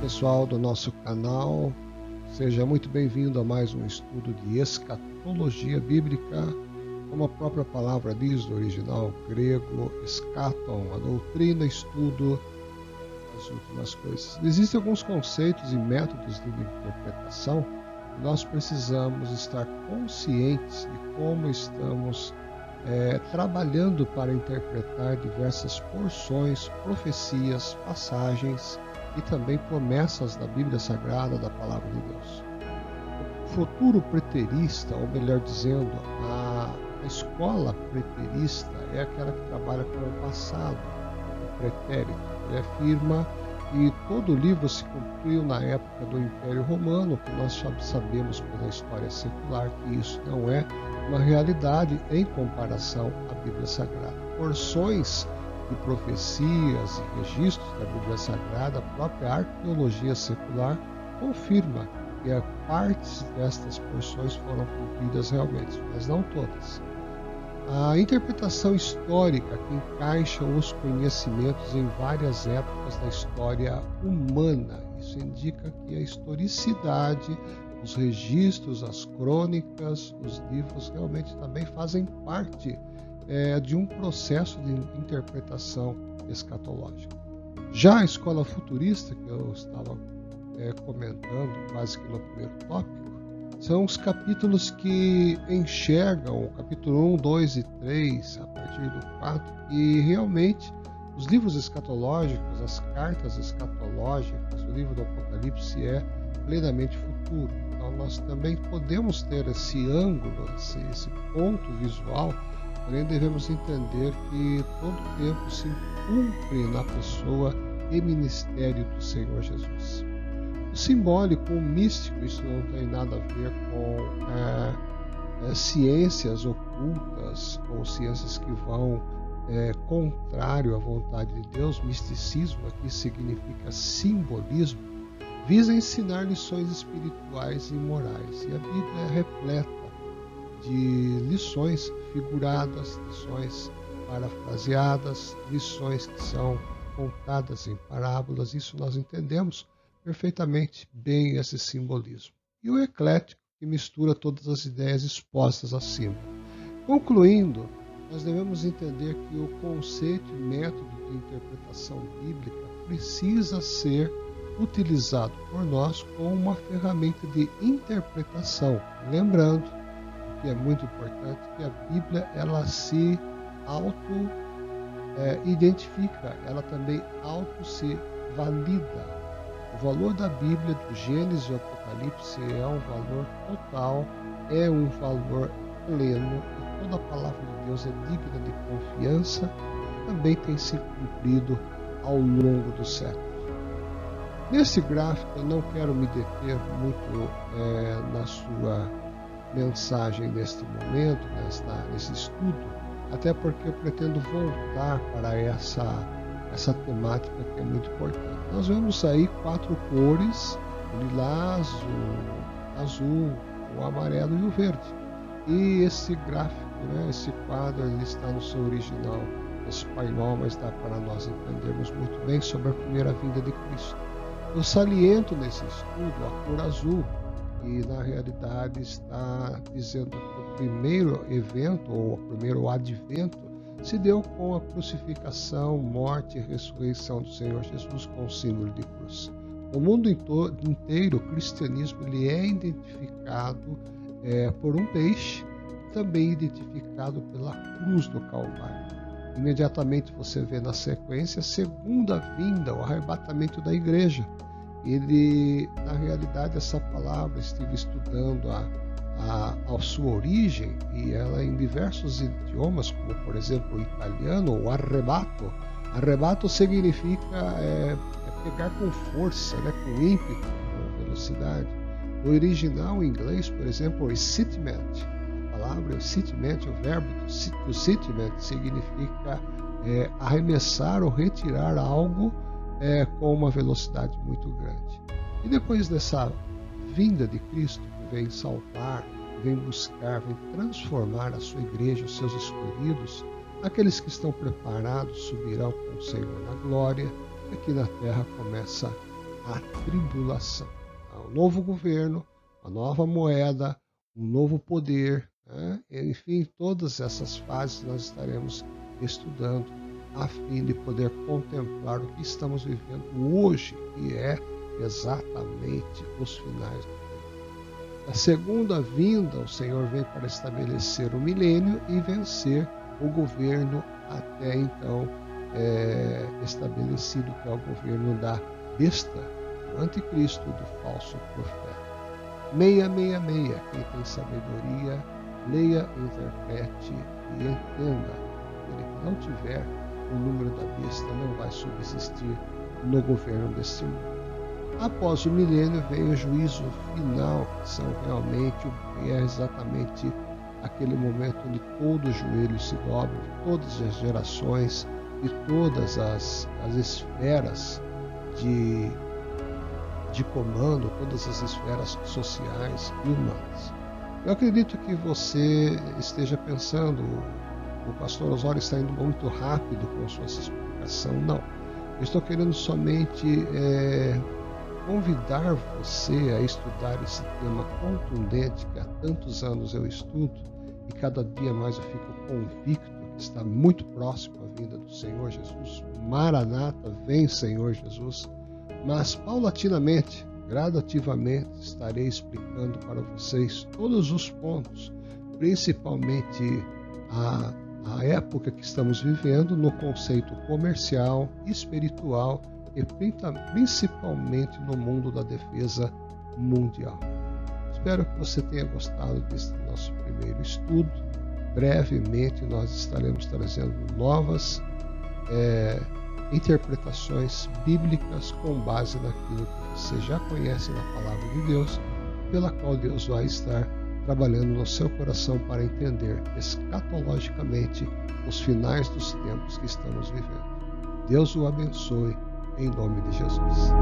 pessoal do nosso canal, seja muito bem-vindo a mais um estudo de escatologia bíblica, como a própria palavra diz no original grego, escaton, a doutrina, estudo das últimas coisas. Existem alguns conceitos e métodos de interpretação que nós precisamos estar conscientes de como estamos é, trabalhando para interpretar diversas porções, profecias, passagens e também promessas da Bíblia Sagrada, da Palavra de Deus. O futuro preterista, ou melhor dizendo, a, escola preterista é aquela que trabalha com o passado, o pretérito. Ele afirma que todo o livro se cumpriu na época do Império Romano, que nós sabemos pela história secular que isso não é uma realidade em comparação à Bíblia Sagrada. Porções de profecias e registros da Bíblia Sagrada, a própria arqueologia secular confirma que partes destas porções foram cumpridas realmente, mas não todas. A interpretação histórica que encaixa os conhecimentos em várias épocas da história humana. Isso indica que a historicidade, os registros, as crônicas, os livros realmente também fazem parte é, de um processo de interpretação escatológica. Já a escola futurista, que eu estava é, comentando quase que no primeiro tópico, são os capítulos que enxergam, o capítulo 1, 2 e 3, a partir do 4, e realmente os livros escatológicos, as cartas escatológicas, o livro do Apocalipse é plenamente futuro. Então nós também podemos ter esse ângulo, esse, esse ponto visual Porém, devemos entender que todo tempo se cumpre na pessoa e ministério do Senhor Jesus. O simbólico, o místico, isso não tem nada a ver com é, é, ciências ocultas ou ciências que vão é, contrário à vontade de Deus. Misticismo aqui significa simbolismo, visa ensinar lições espirituais e morais. E a Bíblia é repleta de lições figuradas, lições parafraseadas, lições que são contadas em parábolas. Isso nós entendemos perfeitamente bem esse simbolismo. E o eclético, que mistura todas as ideias expostas acima. Concluindo, nós devemos entender que o conceito e método de interpretação bíblica precisa ser utilizado por nós como uma ferramenta de interpretação, lembrando que é muito importante, que a Bíblia ela se auto é, identifica, ela também auto se valida. O valor da Bíblia, do Gênesis e Apocalipse, é um valor total, é um valor pleno, e toda a palavra de Deus é digna de confiança, também tem se cumprido ao longo dos séculos. Nesse gráfico, eu não quero me deter muito é, na sua mensagem neste momento, nesta, nesse estudo, até porque eu pretendo voltar para essa, essa temática que é muito importante. Nós vemos aí quatro cores: o lilás, o azul, o amarelo e o verde. E esse gráfico, né, esse quadro, ele está no seu original espanhol, mas dá para nós entendermos muito bem sobre a primeira vinda de Cristo. Eu saliento nesse estudo a cor azul, e na realidade está dizendo que o primeiro evento ou o primeiro advento se deu com a crucificação, morte e ressurreição do Senhor Jesus com o símbolo de cruz. No mundo inteiro, o cristianismo ele é identificado é, por um peixe, também identificado pela cruz do Calvário. Imediatamente você vê na sequência a segunda vinda, o arrebatamento da igreja ele, na realidade, essa palavra estive estudando a, a, a sua origem e ela em diversos idiomas, como por exemplo o italiano, o arrebato. Arrebato significa é, é pegar com força, né, com ímpeto, com velocidade. No original em inglês, por exemplo, o excitement, a palavra excitement, o verbo excitement significa é, arremessar ou retirar algo é, com uma velocidade muito grande. E depois dessa vinda de Cristo, que vem salvar, vem buscar, vem transformar a sua igreja, os seus escolhidos, aqueles que estão preparados subirão com o Senhor na glória, aqui na terra começa a tribulação. O novo governo, a nova moeda, um novo poder, né? enfim, todas essas fases nós estaremos estudando a fim de poder contemplar o que estamos vivendo hoje, que é exatamente os finais do a segunda vinda, o Senhor vem para estabelecer o milênio e vencer o governo até então é, estabelecido, que é o governo da besta, do anticristo, do falso profeta. 666, quem tem sabedoria, leia, interprete e entenda. Ele que não tiver o número da besta não vai subsistir no governo deste mundo. Após o milênio vem o juízo final, que são realmente, é exatamente aquele momento onde todo o joelho se dobra, todas as gerações e todas as, as esferas de, de comando, todas as esferas sociais e humanas. Eu acredito que você esteja pensando, o pastor Osório está indo muito rápido com sua explicação. Não. Eu estou querendo somente é, convidar você a estudar esse tema contundente que há tantos anos eu estudo e cada dia mais eu fico convicto que está muito próximo à vinda do Senhor Jesus. Maranata, vem Senhor Jesus. Mas paulatinamente, gradativamente, estarei explicando para vocês todos os pontos, principalmente a, a época que estamos vivendo no conceito comercial, espiritual e principalmente no mundo da defesa mundial. Espero que você tenha gostado deste nosso primeiro estudo. Brevemente nós estaremos trazendo novas é, interpretações bíblicas com base naquilo que você já conhece na palavra de Deus, pela qual Deus vai estar trabalhando no seu coração para entender escatologicamente os finais dos tempos que estamos vivendo. Deus o abençoe em nome de Jesus.